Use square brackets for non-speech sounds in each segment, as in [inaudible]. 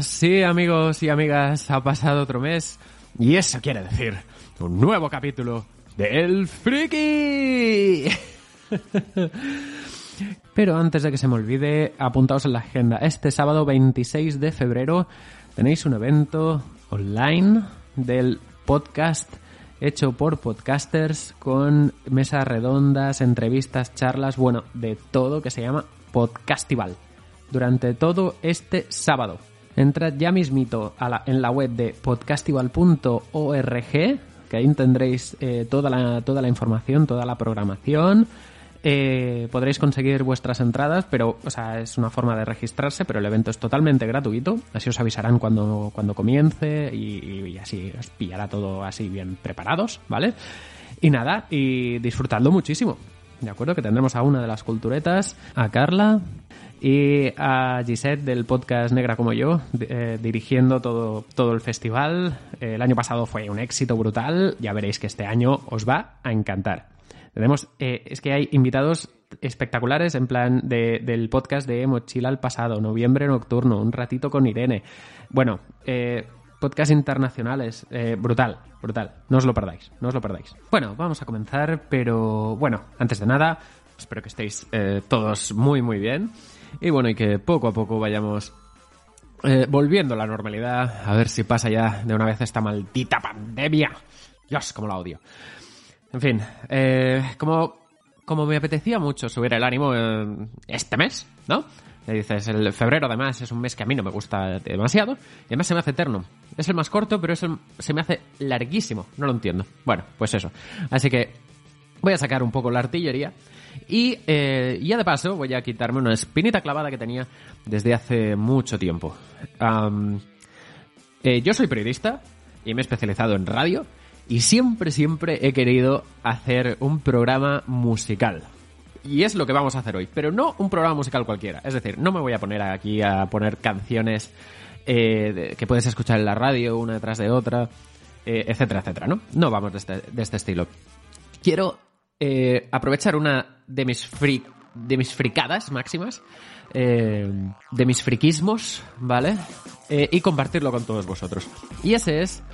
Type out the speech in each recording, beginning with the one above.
Sí, amigos y amigas, ha pasado otro mes y eso quiere decir un nuevo capítulo de El Friki. [laughs] Pero antes de que se me olvide, apuntaos en la agenda. Este sábado 26 de febrero tenéis un evento online del podcast hecho por podcasters con mesas redondas, entrevistas, charlas, bueno, de todo que se llama Podcastival durante todo este sábado. Entrad ya mismito a la- en la web de podcastival.org, que ahí tendréis eh, toda, la, toda la información, toda la programación. Eh, podréis conseguir vuestras entradas, pero, o sea, es una forma de registrarse, pero el evento es totalmente gratuito. Así os avisarán cuando, cuando comience y, y así os pillará todo así bien preparados, ¿vale? Y nada, y disfrutadlo muchísimo. De acuerdo, que tendremos a una de las culturetas, a Carla y a Gisette del podcast Negra como yo, eh, dirigiendo todo, todo el festival. Eh, el año pasado fue un éxito brutal, ya veréis que este año os va a encantar. Tenemos, eh, es que hay invitados espectaculares en plan de- del podcast de Mochila al pasado, noviembre nocturno, un ratito con Irene. Bueno, eh, podcasts internacionales, eh, brutal, brutal. No os lo perdáis, no os lo perdáis. Bueno, vamos a comenzar, pero bueno, antes de nada, espero que estéis todos muy, muy bien. Y bueno, y que poco a poco vayamos eh, volviendo a la normalidad, a ver si pasa ya de una vez esta maldita pandemia. Dios, como la odio. En fin, eh, como, como me apetecía mucho subir el ánimo eh, este mes, ¿no? Le dices, el febrero además es un mes que a mí no me gusta demasiado y además se me hace eterno. Es el más corto, pero es el- se me hace larguísimo. No lo entiendo. Bueno, pues eso. Así que voy a sacar un poco la artillería y eh, ya de paso voy a quitarme una espinita clavada que tenía desde hace mucho tiempo. Eh, yo soy periodista y me he especializado en radio y siempre, siempre he querido hacer un programa musical. Y es lo que vamos a hacer hoy, pero no un programa musical cualquiera. Es decir, no me voy a poner aquí a poner canciones eh, que puedes escuchar en la radio una detrás de otra, etcétera, etcétera, ¿no? No vamos de este, de este estilo. Quiero eh, aprovechar una de mis, de mis fricadas máximas, eh, de mis friquismos, ¿vale? Eh, y compartirlo con todos vosotros. Y ese es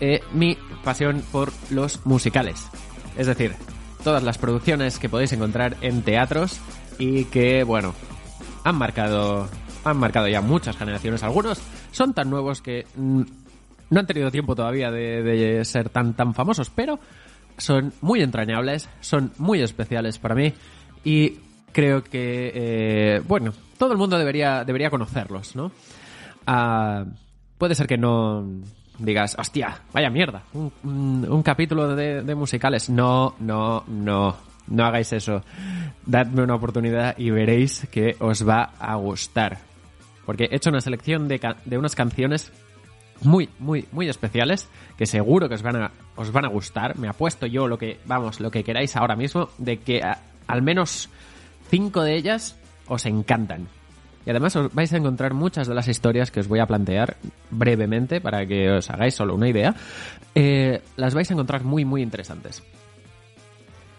eh, mi pasión por los musicales. Es decir, todas las producciones que podéis encontrar en teatros y que, bueno, han marcado, han marcado ya muchas generaciones. Algunos son tan nuevos que no han tenido tiempo todavía de, de ser tan, tan famosos, pero son muy entrañables, son muy especiales para mí y creo que, eh, bueno, todo el mundo debería, debería conocerlos, ¿no? Ah, puede ser que no digas, hostia, vaya mierda, un, capítulo de, de musicales. No, no, no, no hagáis eso. Dadme una oportunidad y veréis que os va a gustar. Porque he hecho una selección de, de unas canciones muy, muy, muy especiales que seguro que os van a, os van a gustar. Me apuesto yo lo que, vamos, lo que queráis ahora mismo, de que al menos cinco de ellas os encantan. Y además os vais a encontrar muchas de las historias que os voy a plantear brevemente para que os hagáis solo una idea. Eh, las vais a encontrar muy, muy interesantes.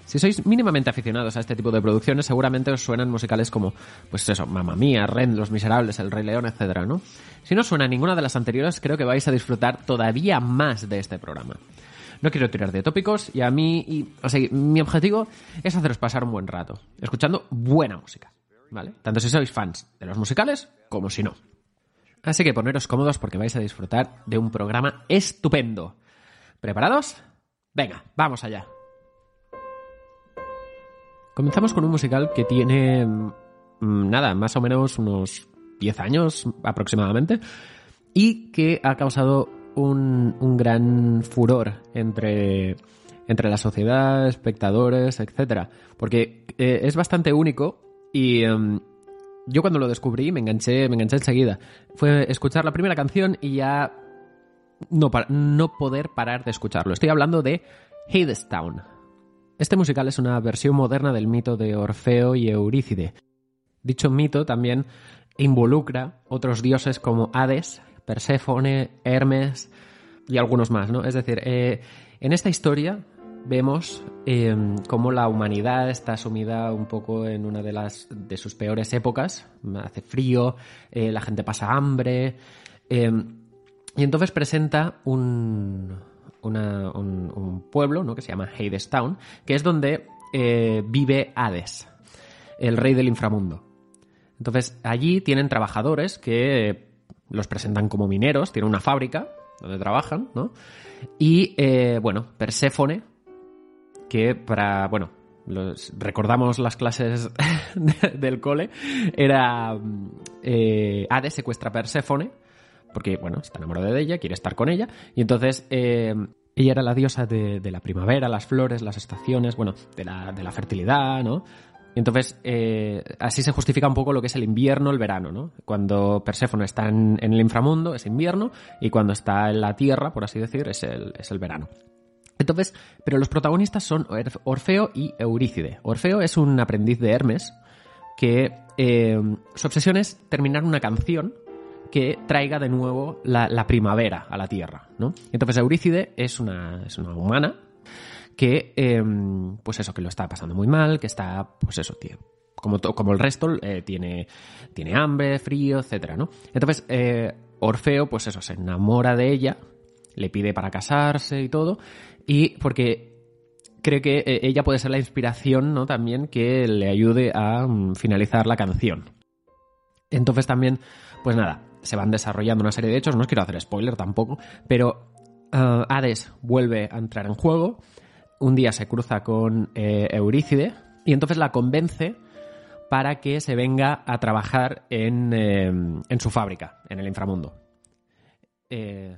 Si sois mínimamente aficionados a este tipo de producciones, seguramente os suenan musicales como, pues eso, Mamma Mía, Ren, Los Miserables, El Rey León, etcétera, ¿no? Si no suena ninguna de las anteriores, creo que vais a disfrutar todavía más de este programa. No quiero tirar de tópicos y a mí, o sea, mi objetivo es haceros pasar un buen rato, escuchando buena música, ¿vale? Tanto si sois fans de los musicales como si no. Así que poneros cómodos porque vais a disfrutar de un programa estupendo. ¿Preparados? Venga, vamos allá. Comenzamos con un musical que tiene, mm, nada, más o menos unos 10 años aproximadamente, y que ha causado un, un gran furor entre, entre la sociedad, espectadores, etcétera, porque eh, es bastante único y, em, yo cuando lo descubrí me enganché, me enganché enseguida. Fue escuchar la primera canción y ya no, no poder parar de escucharlo. Estoy hablando de Hadestown. Este musical es una versión moderna del mito de Orfeo y Eurícide. Dicho mito también involucra otros dioses como Hades, Perséfone, Hermes y algunos más, ¿no? Es decir, eh, en esta historia vemos eh, cómo la humanidad está sumida un poco en una de las de sus peores épocas. Hace frío, eh, la gente pasa hambre. y entonces presenta un, un, pueblo ¿no? que se llama Hadestown, que es donde vive Hades, el rey del inframundo. Entonces allí tienen trabajadores que los presentan como mineros, tienen una fábrica donde trabajan, ¿no? Y, eh, bueno, Perséfone, que para, bueno, recordamos las clases [laughs] del cole, era eh, Hades secuestra a Perséfone, porque, bueno, está enamorado de ella, quiere estar con ella, y entonces eh, ella era la diosa de, la primavera, las flores, las estaciones, bueno, de la, de la fertilidad, ¿no? entonces, eh, así se justifica un poco lo que es el invierno, el verano, ¿no? Cuando Perséfone está en, el inframundo es invierno y cuando está en la tierra, por así decir, es el, es el verano. Entonces, pero los protagonistas son Orfeo y Eurícide. Orfeo es un aprendiz de Hermes que eh, su obsesión es terminar una canción que traiga de nuevo la, primavera a la Tierra, ¿no? Entonces Eurícide es una, es una humana que, em, pues eso, que lo está pasando muy mal, que está, pues eso, tío, como, como el resto, eh, tiene, tiene hambre, frío, etcétera, ¿no? Entonces, eh, Orfeo, pues eso, se enamora de ella, le pide para casarse y todo, y porque cree que eh, ella puede ser la inspiración, ¿no? También que le ayude a mm, finalizar la canción. Entonces también, pues nada, se van desarrollando una serie de hechos, no os quiero hacer spoiler tampoco, pero Hades vuelve a entrar en juego un día se cruza con eh, Eurícide y entonces la convence para que se venga a trabajar en, eh, en su fábrica, en el inframundo. Eh.